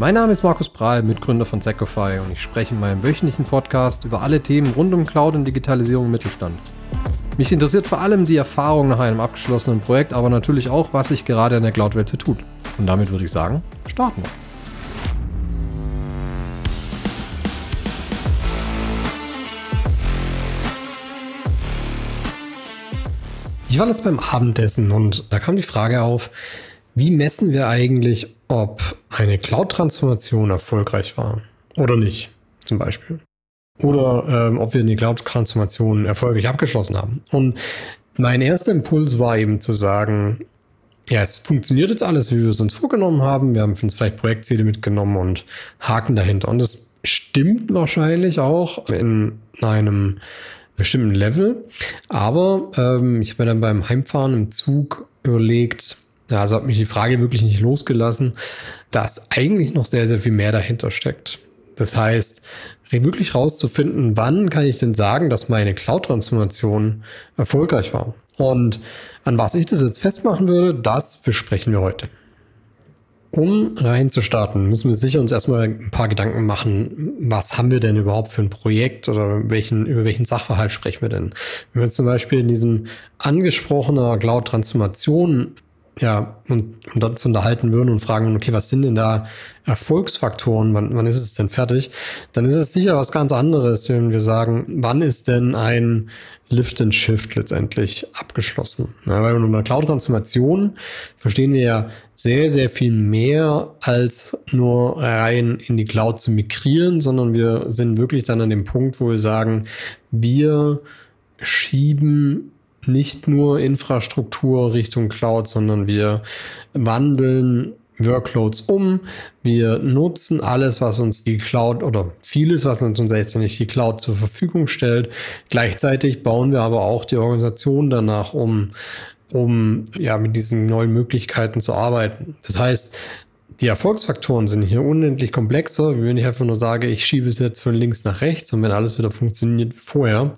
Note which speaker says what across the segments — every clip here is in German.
Speaker 1: Mein Name ist Markus Prahl, Mitgründer von Secofy und ich spreche in meinem wöchentlichen Podcast über alle Themen rund um Cloud und Digitalisierung im Mittelstand. Mich interessiert vor allem die Erfahrung nach einem abgeschlossenen Projekt, aber natürlich auch, was sich gerade in der Cloud-Welt so tut. Und damit würde ich sagen, starten wir. Ich war jetzt beim Abendessen und da kam die Frage auf, wie messen wir eigentlich, ob eine Cloud-Transformation erfolgreich war oder nicht, zum Beispiel? Oder ähm, ob wir eine Cloud-Transformation erfolgreich abgeschlossen haben. Und mein erster Impuls war eben zu sagen, ja, es funktioniert jetzt alles, wie wir es uns vorgenommen haben. Wir haben uns vielleicht Projektziele mitgenommen und Haken dahinter. Und das stimmt wahrscheinlich auch in einem bestimmten Level. Aber ähm, ich habe mir dann beim Heimfahren im Zug überlegt, also hat mich die Frage wirklich nicht losgelassen, dass eigentlich noch sehr, sehr viel mehr dahinter steckt. Das heißt, wirklich rauszufinden, wann kann ich denn sagen, dass meine Cloud-Transformation erfolgreich war. Und an was ich das jetzt festmachen würde, das besprechen wir heute. Um reinzustarten, müssen wir sicher uns erstmal ein paar Gedanken machen, was haben wir denn überhaupt für ein Projekt oder welchen, über welchen Sachverhalt sprechen wir denn? Wenn wir zum Beispiel in diesem angesprochener Cloud-Transformation ja, und, und dann zu unterhalten würden und fragen, okay, was sind denn da Erfolgsfaktoren, wann, wann ist es denn fertig, dann ist es sicher was ganz anderes, wenn wir sagen, wann ist denn ein Lift and Shift letztendlich abgeschlossen. Ja, weil unter Cloud-Transformation verstehen wir ja sehr, sehr viel mehr als nur rein in die Cloud zu migrieren, sondern wir sind wirklich dann an dem Punkt, wo wir sagen, wir schieben nicht nur Infrastruktur Richtung Cloud, sondern wir wandeln Workloads um. Wir nutzen alles, was uns die Cloud oder vieles, was uns letztendlich die Cloud zur Verfügung stellt. Gleichzeitig bauen wir aber auch die Organisation danach um, um ja mit diesen neuen Möglichkeiten zu arbeiten. Das heißt, die Erfolgsfaktoren sind hier unendlich komplexer, wenn ich einfach nur sage, ich schiebe es jetzt von links nach rechts und wenn alles wieder funktioniert wie vorher,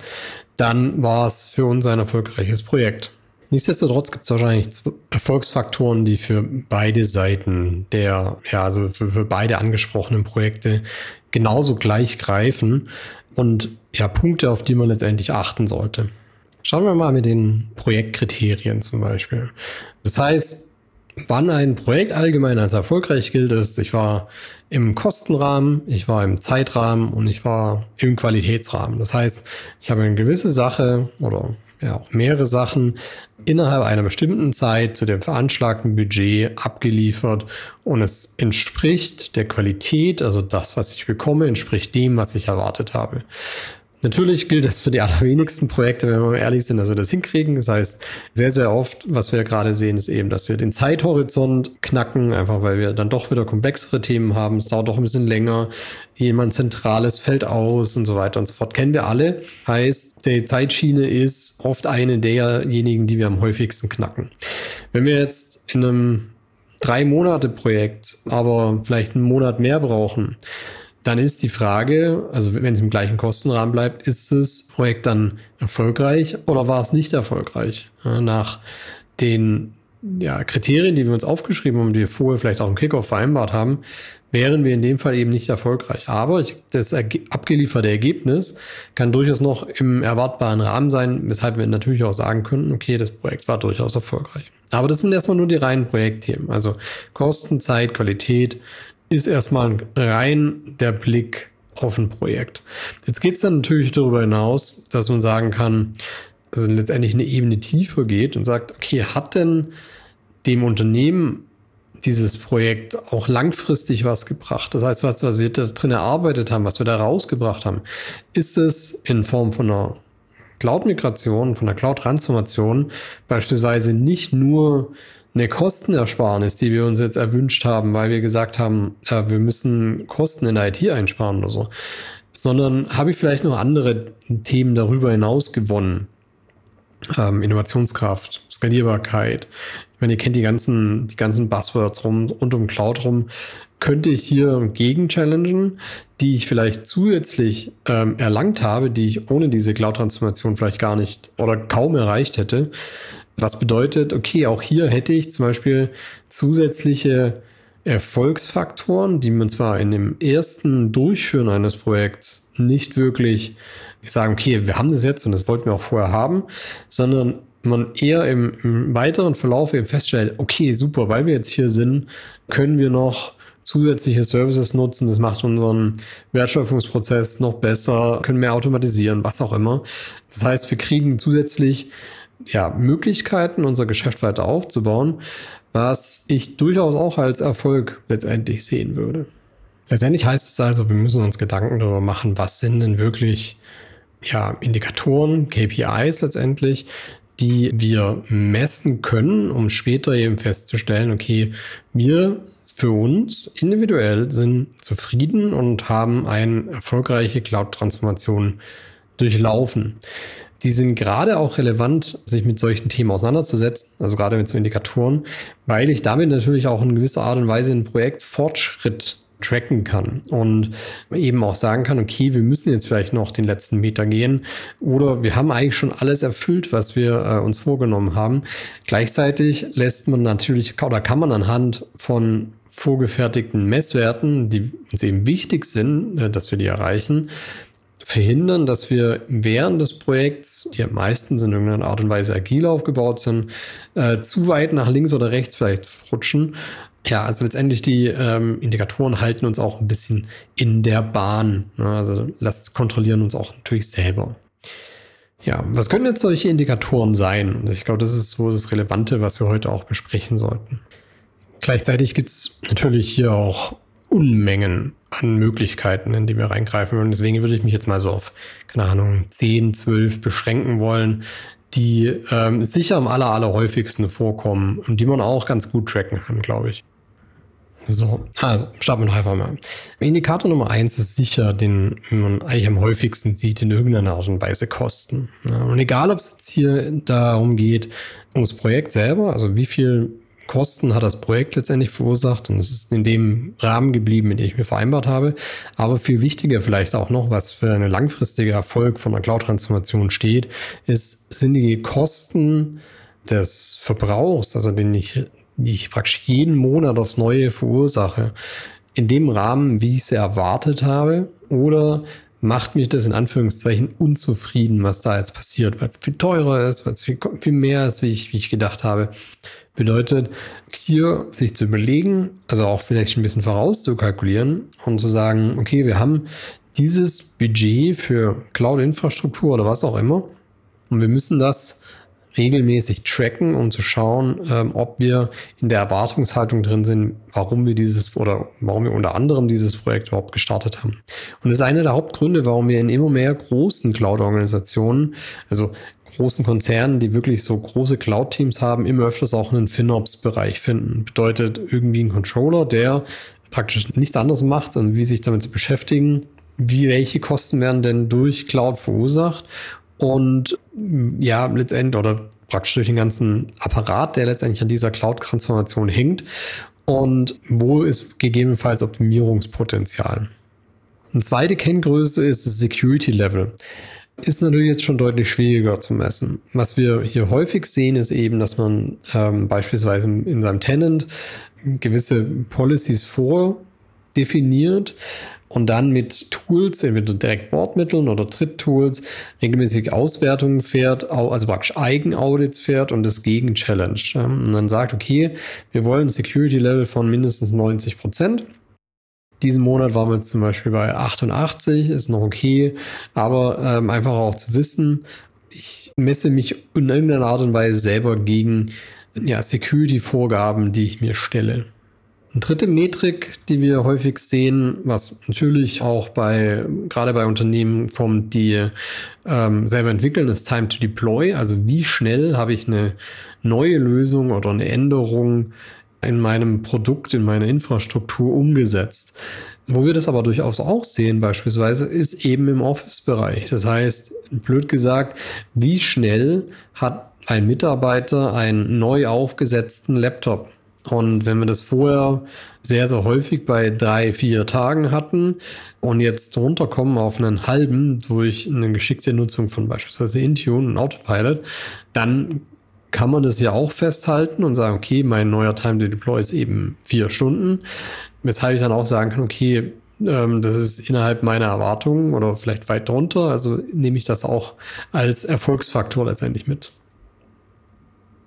Speaker 1: dann war es für uns ein erfolgreiches Projekt. Nichtsdestotrotz gibt es wahrscheinlich Erfolgsfaktoren, die für beide Seiten der, ja, also für, für beide angesprochenen Projekte genauso gleich greifen und ja, Punkte, auf die man letztendlich achten sollte. Schauen wir mal mit den Projektkriterien zum Beispiel. Das heißt, wann ein Projekt allgemein als erfolgreich gilt, ist, ich war im Kostenrahmen, ich war im Zeitrahmen und ich war im Qualitätsrahmen. Das heißt, ich habe eine gewisse Sache oder ja auch mehrere Sachen innerhalb einer bestimmten Zeit zu dem veranschlagten Budget abgeliefert und es entspricht der Qualität, also das, was ich bekomme, entspricht dem, was ich erwartet habe. Natürlich gilt das für die allerwenigsten Projekte, wenn wir ehrlich sind, dass wir das hinkriegen. Das heißt, sehr, sehr oft, was wir gerade sehen, ist eben, dass wir den Zeithorizont knacken, einfach weil wir dann doch wieder komplexere Themen haben. Es dauert doch ein bisschen länger. Jemand Zentrales fällt aus und so weiter und so fort. Kennen wir alle. Heißt, die Zeitschiene ist oft eine derjenigen, die wir am häufigsten knacken. Wenn wir jetzt in einem drei Monate Projekt, aber vielleicht einen Monat mehr brauchen, dann ist die Frage, also wenn es im gleichen Kostenrahmen bleibt, ist das Projekt dann erfolgreich oder war es nicht erfolgreich? Nach den ja, Kriterien, die wir uns aufgeschrieben haben, die wir vorher vielleicht auch im Kickoff vereinbart haben, wären wir in dem Fall eben nicht erfolgreich. Aber ich, das abgelieferte Ergebnis kann durchaus noch im erwartbaren Rahmen sein, weshalb wir natürlich auch sagen könnten, okay, das Projekt war durchaus erfolgreich. Aber das sind erstmal nur die reinen Projektthemen. Also Kosten, Zeit, Qualität, ist erstmal rein der Blick auf ein Projekt. Jetzt geht es dann natürlich darüber hinaus, dass man sagen kann, also letztendlich eine Ebene tiefer geht und sagt, okay, hat denn dem Unternehmen dieses Projekt auch langfristig was gebracht? Das heißt, was, was wir da drin erarbeitet haben, was wir da rausgebracht haben, ist es in Form von einer Cloud-Migration, von einer Cloud-Transformation beispielsweise nicht nur eine Kostenersparnis, die wir uns jetzt erwünscht haben, weil wir gesagt haben, äh, wir müssen Kosten in der IT einsparen oder so, sondern habe ich vielleicht noch andere Themen darüber hinaus gewonnen. Ähm, Innovationskraft, Skalierbarkeit. Ich meine, ihr kennt die ganzen, die ganzen Buzzwords rum, rund um Cloud rum. Könnte ich hier gegen challengen, die ich vielleicht zusätzlich ähm, erlangt habe, die ich ohne diese Cloud-Transformation vielleicht gar nicht oder kaum erreicht hätte. Was bedeutet, okay, auch hier hätte ich zum Beispiel zusätzliche Erfolgsfaktoren, die man zwar in dem ersten Durchführen eines Projekts nicht wirklich sagen, okay, wir haben das jetzt und das wollten wir auch vorher haben, sondern man eher im, im weiteren Verlauf eben feststellt, okay, super, weil wir jetzt hier sind, können wir noch zusätzliche Services nutzen. Das macht unseren Wertschöpfungsprozess noch besser, können mehr automatisieren, was auch immer. Das heißt, wir kriegen zusätzlich ja, Möglichkeiten, unser Geschäft weiter aufzubauen, was ich durchaus auch als Erfolg letztendlich sehen würde. Letztendlich heißt es also, wir müssen uns Gedanken darüber machen, was sind denn wirklich ja, Indikatoren, KPIs letztendlich, die wir messen können, um später eben festzustellen, okay, wir für uns individuell sind zufrieden und haben eine erfolgreiche Cloud-Transformation durchlaufen. Die sind gerade auch relevant, sich mit solchen Themen auseinanderzusetzen, also gerade mit so Indikatoren, weil ich damit natürlich auch in gewisser Art und Weise ein Projekt Fortschritt tracken kann und eben auch sagen kann, okay, wir müssen jetzt vielleicht noch den letzten Meter gehen oder wir haben eigentlich schon alles erfüllt, was wir äh, uns vorgenommen haben. Gleichzeitig lässt man natürlich oder kann man anhand von vorgefertigten Messwerten, die uns eben wichtig sind, äh, dass wir die erreichen, verhindern, dass wir während des Projekts, die am meisten in irgendeiner Art und Weise agil aufgebaut sind, äh, zu weit nach links oder rechts vielleicht rutschen ja, also letztendlich die ähm, Indikatoren halten uns auch ein bisschen in der Bahn. Ne? Also lasst kontrollieren uns auch natürlich selber. Ja, was können jetzt solche Indikatoren sein? Ich glaube, das ist so das Relevante, was wir heute auch besprechen sollten. Gleichzeitig gibt es natürlich hier auch Unmengen an Möglichkeiten, in die wir reingreifen würden. Deswegen würde ich mich jetzt mal so auf, keine Ahnung, 10, 12 beschränken wollen, die ähm, sicher am aller, aller häufigsten vorkommen und die man auch ganz gut tracken kann, glaube ich. So, also starten wir noch einfach mal. Indikator Nummer eins ist sicher, den man eigentlich am häufigsten sieht, in irgendeiner Art und Weise Kosten. Und egal, ob es jetzt hier darum geht, ums Projekt selber, also wie viel Kosten hat das Projekt letztendlich verursacht und es ist in dem Rahmen geblieben, mit dem ich mir vereinbart habe. Aber viel wichtiger vielleicht auch noch, was für eine langfristige Erfolg von einer Cloud-Transformation steht, ist, sind die Kosten des Verbrauchs, also den ich, die ich praktisch jeden Monat aufs Neue verursache, in dem Rahmen, wie ich sie erwartet habe, oder macht mich das in Anführungszeichen unzufrieden, was da jetzt passiert, weil es viel teurer ist, weil es viel, viel mehr ist, wie ich, wie ich gedacht habe. Bedeutet, hier sich zu überlegen, also auch vielleicht ein bisschen vorauszukalkulieren und zu sagen, okay, wir haben dieses Budget für Cloud-Infrastruktur oder was auch immer und wir müssen das regelmäßig tracken, um zu schauen, ähm, ob wir in der Erwartungshaltung drin sind, warum wir dieses oder warum wir unter anderem dieses Projekt überhaupt gestartet haben. Und das ist einer der Hauptgründe, warum wir in immer mehr großen Cloud-Organisationen, also großen Konzernen, die wirklich so große Cloud-Teams haben, immer öfters auch einen FinOps-Bereich finden. Bedeutet irgendwie ein Controller, der praktisch nichts anderes macht, sondern wie sich damit zu beschäftigen, wie welche Kosten werden denn durch Cloud verursacht und ja, letztendlich oder praktisch durch den ganzen Apparat, der letztendlich an dieser Cloud-Transformation hängt und wo ist gegebenenfalls Optimierungspotenzial. Eine zweite Kenngröße ist das Security Level ist natürlich jetzt schon deutlich schwieriger zu messen. Was wir hier häufig sehen, ist eben, dass man ähm, beispielsweise in seinem Tenant gewisse Policies vordefiniert und dann mit Tools, entweder direkt Bordmitteln oder Tritttools, regelmäßig Auswertungen fährt, also praktisch Eigenaudits fährt und das gegen Challenge. Und dann sagt, okay, wir wollen Security Level von mindestens 90 Prozent diesen Monat waren wir jetzt zum Beispiel bei 88, ist noch okay, aber ähm, einfach auch zu wissen, ich messe mich in irgendeiner Art und Weise selber gegen ja, Security-Vorgaben, die ich mir stelle. Eine dritte Metrik, die wir häufig sehen, was natürlich auch bei, gerade bei Unternehmen kommt, die ähm, selber entwickeln, ist Time to Deploy. Also wie schnell habe ich eine neue Lösung oder eine Änderung in meinem Produkt, in meiner Infrastruktur umgesetzt. Wo wir das aber durchaus auch sehen, beispielsweise, ist eben im Office-Bereich. Das heißt, blöd gesagt, wie schnell hat ein Mitarbeiter einen neu aufgesetzten Laptop? Und wenn wir das vorher sehr, sehr häufig bei drei, vier Tagen hatten und jetzt runterkommen auf einen halben durch eine geschickte Nutzung von beispielsweise Intune und Autopilot, dann kann man das ja auch festhalten und sagen, okay, mein neuer Time to Deploy ist eben vier Stunden. Weshalb ich dann auch sagen kann, okay, ähm, das ist innerhalb meiner Erwartungen oder vielleicht weit drunter. Also nehme ich das auch als Erfolgsfaktor letztendlich mit.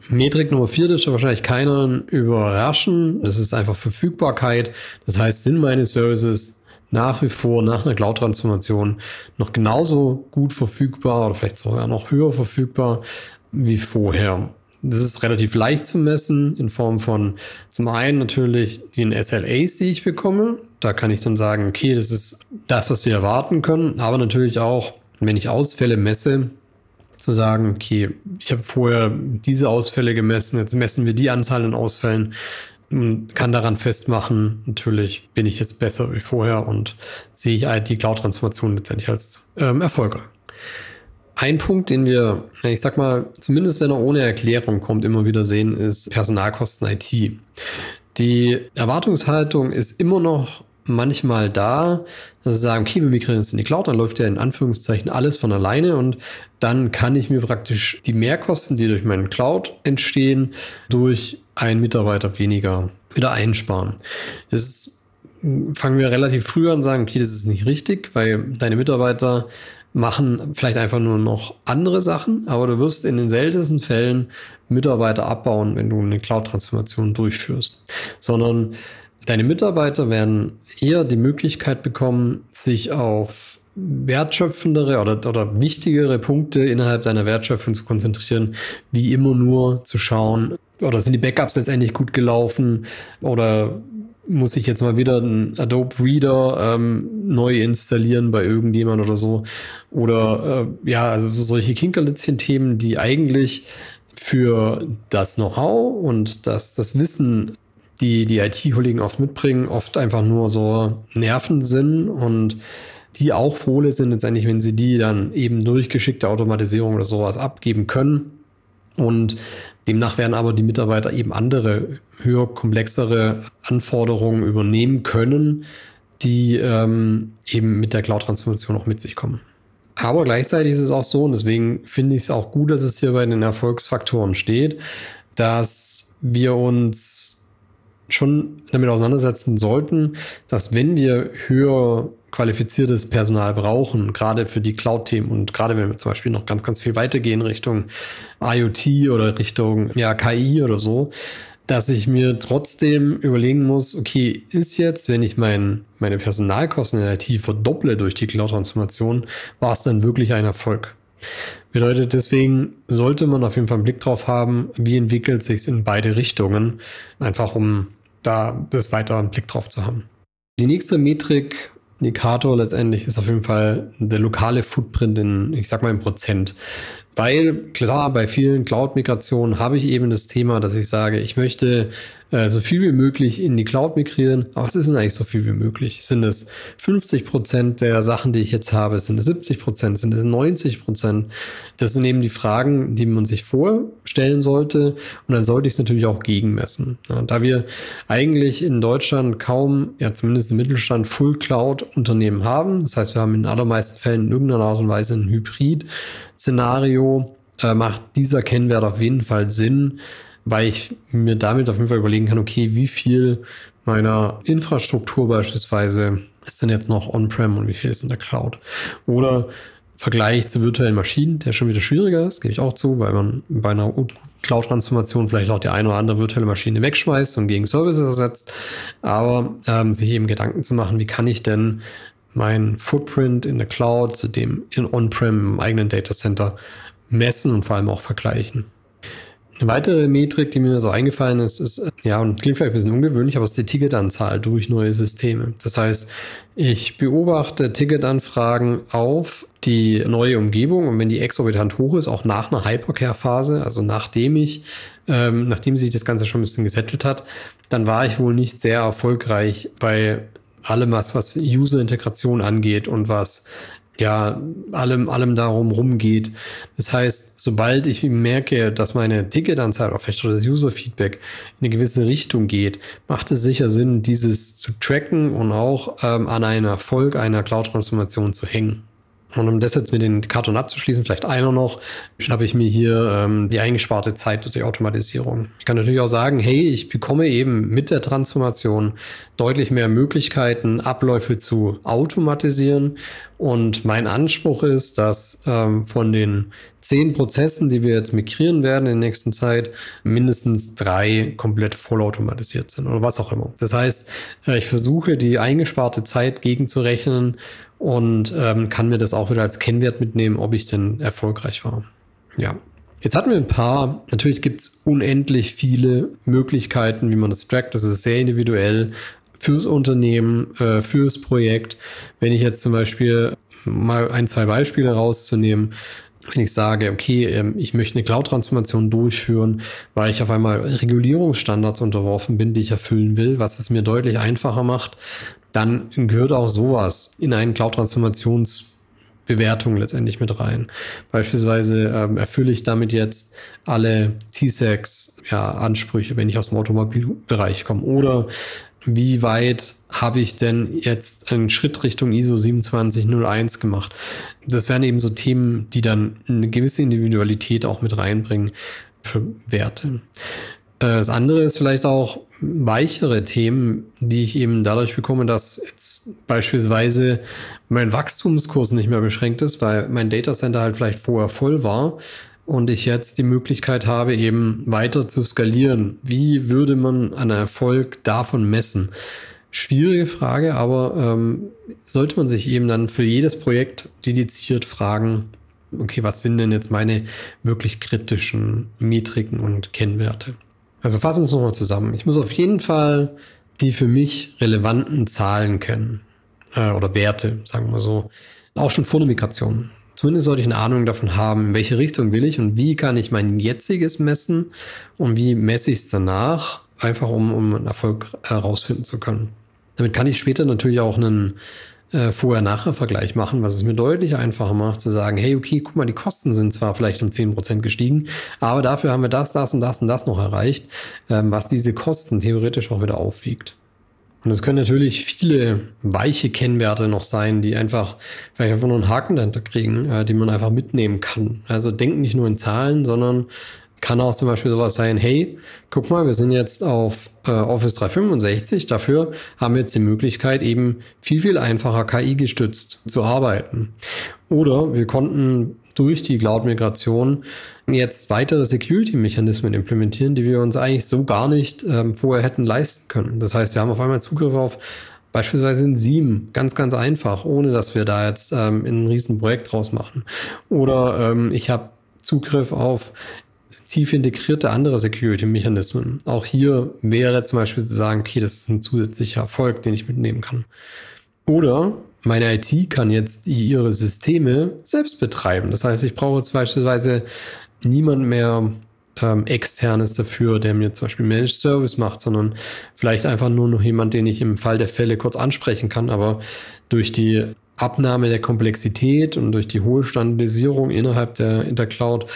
Speaker 1: Metrik Nummer vier dürfte wahrscheinlich keinen überraschen. Das ist einfach Verfügbarkeit. Das heißt, sind meine Services nach wie vor nach einer Cloud-Transformation noch genauso gut verfügbar oder vielleicht sogar noch höher verfügbar wie vorher. Das ist relativ leicht zu messen in Form von zum einen natürlich den SLAs, die ich bekomme. Da kann ich dann sagen, okay, das ist das, was wir erwarten können, aber natürlich auch, wenn ich Ausfälle messe, zu sagen, okay, ich habe vorher diese Ausfälle gemessen, jetzt messen wir die Anzahl an Ausfällen und kann daran festmachen, natürlich bin ich jetzt besser wie vorher und sehe ich die Cloud-Transformation letztendlich als ähm, erfolgreich. Ein Punkt, den wir, ich sag mal, zumindest wenn er ohne Erklärung kommt, immer wieder sehen, ist Personalkosten IT. Die Erwartungshaltung ist immer noch manchmal da, dass sie sagen, okay, wir migrieren jetzt in die Cloud, dann läuft ja in Anführungszeichen alles von alleine und dann kann ich mir praktisch die Mehrkosten, die durch meinen Cloud entstehen, durch einen Mitarbeiter weniger wieder einsparen. Das fangen wir relativ früh an und sagen, okay, das ist nicht richtig, weil deine Mitarbeiter machen vielleicht einfach nur noch andere Sachen, aber du wirst in den seltensten Fällen Mitarbeiter abbauen, wenn du eine Cloud-Transformation durchführst, sondern deine Mitarbeiter werden eher die Möglichkeit bekommen, sich auf wertschöpfendere oder, oder wichtigere Punkte innerhalb deiner Wertschöpfung zu konzentrieren, wie immer nur zu schauen, oder sind die Backups letztendlich gut gelaufen oder muss ich jetzt mal wieder einen Adobe Reader ähm, neu installieren bei irgendjemand oder so. Oder äh, ja, also solche Kinkerlitzchen-Themen, die eigentlich für das Know-how und das, das Wissen, die die IT-Kollegen oft mitbringen, oft einfach nur so Nerven sind und die auch froh sind letztendlich, wenn sie die dann eben durch geschickte Automatisierung oder sowas abgeben können. Und demnach werden aber die Mitarbeiter eben andere, höher komplexere Anforderungen übernehmen können, die ähm, eben mit der Cloud-Transformation auch mit sich kommen. Aber gleichzeitig ist es auch so, und deswegen finde ich es auch gut, dass es hier bei den Erfolgsfaktoren steht, dass wir uns schon damit auseinandersetzen sollten, dass wenn wir höher qualifiziertes Personal brauchen, gerade für die Cloud-Themen und gerade wenn wir zum Beispiel noch ganz, ganz viel weitergehen Richtung IoT oder Richtung ja, KI oder so, dass ich mir trotzdem überlegen muss, okay, ist jetzt, wenn ich mein, meine Personalkosten in der IT verdopple durch die Cloud-Transformation, war es dann wirklich ein Erfolg? Bedeutet, deswegen sollte man auf jeden Fall einen Blick drauf haben, wie entwickelt sich in beide Richtungen, einfach um da das weiter einen Blick drauf zu haben. Die nächste Metrik Indikator letztendlich ist auf jeden Fall der lokale Footprint in, ich sag mal, in Prozent. Weil klar, bei vielen Cloud-Migrationen habe ich eben das Thema, dass ich sage, ich möchte äh, so viel wie möglich in die Cloud migrieren. Aber was ist eigentlich so viel wie möglich? Sind es 50 Prozent der Sachen, die ich jetzt habe? Sind es 70 Prozent? Sind es 90 Prozent? Das sind eben die Fragen, die man sich vorstellen sollte. Und dann sollte ich es natürlich auch gegenmessen. Ja, da wir eigentlich in Deutschland kaum, ja zumindest im Mittelstand, Full Cloud-Unternehmen haben. Das heißt, wir haben in allermeisten Fällen in irgendeiner Art und Weise ein Hybrid-Szenario. Äh, macht dieser Kennwert auf jeden Fall Sinn, weil ich mir damit auf jeden Fall überlegen kann, okay, wie viel meiner Infrastruktur beispielsweise ist denn jetzt noch on-prem und wie viel ist in der Cloud? Oder Vergleich zu virtuellen Maschinen, der schon wieder schwieriger ist, gebe ich auch zu, weil man bei einer Cloud-Transformation vielleicht auch die eine oder andere virtuelle Maschine wegschmeißt und gegen Services ersetzt. Aber ähm, sich eben Gedanken zu machen, wie kann ich denn mein Footprint in der Cloud zu dem in On-Prem im eigenen Data Center messen und vor allem auch vergleichen. Eine weitere Metrik, die mir so eingefallen ist, ist, ja, und klingt vielleicht ein bisschen ungewöhnlich, aber es ist die Ticketanzahl durch neue Systeme. Das heißt, ich beobachte Ticketanfragen auf die neue Umgebung und wenn die exorbitant hoch ist, auch nach einer Hypercare-Phase, also nachdem ich, ähm, nachdem sich das Ganze schon ein bisschen gesettelt hat, dann war ich wohl nicht sehr erfolgreich bei allem, was, was User-Integration angeht und was ja, allem, allem darum rumgeht. Das heißt, sobald ich merke, dass meine Ticketanzahl oder vielleicht das User-Feedback in eine gewisse Richtung geht, macht es sicher Sinn, dieses zu tracken und auch ähm, an einen Erfolg einer Cloud-Transformation zu hängen. Und um das jetzt mit den Indikatoren abzuschließen, vielleicht einer noch, schnappe ich mir hier ähm, die eingesparte Zeit durch die Automatisierung. Ich kann natürlich auch sagen, hey, ich bekomme eben mit der Transformation deutlich mehr Möglichkeiten, Abläufe zu automatisieren. Und mein Anspruch ist, dass ähm, von den zehn Prozessen, die wir jetzt migrieren werden in der nächsten Zeit, mindestens drei komplett vollautomatisiert sind oder was auch immer. Das heißt, äh, ich versuche die eingesparte Zeit gegenzurechnen und ähm, kann mir das auch wieder als Kennwert mitnehmen, ob ich denn erfolgreich war. Ja. Jetzt hatten wir ein paar, natürlich gibt es unendlich viele Möglichkeiten, wie man das trackt. Das ist sehr individuell fürs Unternehmen, äh, fürs Projekt. Wenn ich jetzt zum Beispiel mal ein, zwei Beispiele rauszunehmen, wenn ich sage, okay, ähm, ich möchte eine Cloud-Transformation durchführen, weil ich auf einmal Regulierungsstandards unterworfen bin, die ich erfüllen will, was es mir deutlich einfacher macht, dann gehört auch sowas in einen Cloud-Transformationsbewertung letztendlich mit rein. Beispielsweise ähm, erfülle ich damit jetzt alle T-Sex-Ansprüche, ja, wenn ich aus dem Automobilbereich komme. Oder wie weit habe ich denn jetzt einen Schritt Richtung ISO 2701 gemacht? Das wären eben so Themen, die dann eine gewisse Individualität auch mit reinbringen für Werte. Äh, das andere ist vielleicht auch weichere Themen, die ich eben dadurch bekomme, dass jetzt beispielsweise mein Wachstumskurs nicht mehr beschränkt ist, weil mein Datacenter halt vielleicht vorher voll war und ich jetzt die Möglichkeit habe, eben weiter zu skalieren. Wie würde man einen Erfolg davon messen? Schwierige Frage, aber ähm, sollte man sich eben dann für jedes Projekt dediziert fragen, okay, was sind denn jetzt meine wirklich kritischen Metriken und Kennwerte? Also fassen wir uns nochmal zusammen. Ich muss auf jeden Fall die für mich relevanten Zahlen kennen äh, oder Werte, sagen wir so. Auch schon vor der Migration. Zumindest sollte ich eine Ahnung davon haben, in welche Richtung will ich und wie kann ich mein jetziges messen und wie messe ich es danach, einfach um, um einen Erfolg herausfinden zu können. Damit kann ich später natürlich auch einen äh, Vorher-Nachher-Vergleich machen, was es mir deutlich einfacher macht, zu sagen, hey, okay, guck mal, die Kosten sind zwar vielleicht um 10% gestiegen, aber dafür haben wir das, das und das und das noch erreicht, ähm, was diese Kosten theoretisch auch wieder aufwiegt. Und es können natürlich viele weiche Kennwerte noch sein, die einfach vielleicht einfach nur einen Haken dahinter kriegen, äh, die man einfach mitnehmen kann. Also denken nicht nur in Zahlen, sondern kann auch zum Beispiel sowas sein, hey, guck mal, wir sind jetzt auf äh, Office 365, dafür haben wir jetzt die Möglichkeit, eben viel, viel einfacher KI-gestützt zu arbeiten. Oder wir konnten durch die Cloud-Migration jetzt weitere Security-Mechanismen implementieren, die wir uns eigentlich so gar nicht ähm, vorher hätten leisten können. Das heißt, wir haben auf einmal Zugriff auf beispielsweise ein Sieben, ganz, ganz einfach, ohne dass wir da jetzt ähm, ein Riesenprojekt draus machen. Oder ähm, ich habe Zugriff auf tief integrierte andere Security-Mechanismen. Auch hier wäre zum Beispiel zu sagen, okay, das ist ein zusätzlicher Erfolg, den ich mitnehmen kann. Oder meine IT kann jetzt ihre Systeme selbst betreiben. Das heißt, ich brauche jetzt beispielsweise niemand mehr ähm, externes dafür, der mir zum Beispiel Managed Service macht, sondern vielleicht einfach nur noch jemand, den ich im Fall der Fälle kurz ansprechen kann. Aber durch die Abnahme der Komplexität und durch die hohe Standardisierung innerhalb der Intercloud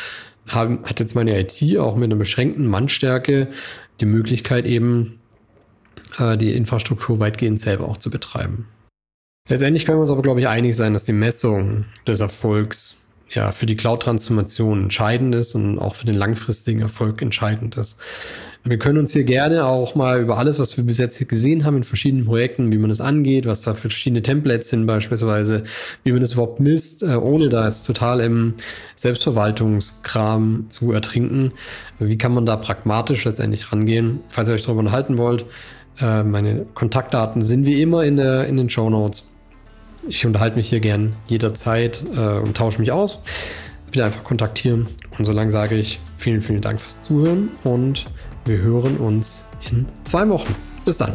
Speaker 1: haben, hat jetzt meine IT auch mit einer beschränkten Mannstärke die Möglichkeit eben äh, die Infrastruktur weitgehend selber auch zu betreiben. Letztendlich können wir uns aber, glaube ich, einig sein, dass die Messung des Erfolgs ja für die Cloud-Transformation entscheidend ist und auch für den langfristigen Erfolg entscheidend ist. Wir können uns hier gerne auch mal über alles, was wir bis jetzt gesehen haben in verschiedenen Projekten, wie man das angeht, was da für verschiedene Templates sind beispielsweise, wie man das überhaupt misst, äh, ohne da jetzt total im Selbstverwaltungskram zu ertrinken. Also wie kann man da pragmatisch letztendlich rangehen? Falls ihr euch darüber unterhalten wollt, äh, meine Kontaktdaten sind wie immer in, der, in den Show Notes. Ich unterhalte mich hier gern jederzeit äh, und tausche mich aus. Bitte einfach kontaktieren. Und solange sage ich vielen, vielen Dank fürs Zuhören und wir hören uns in zwei Wochen. Bis dann.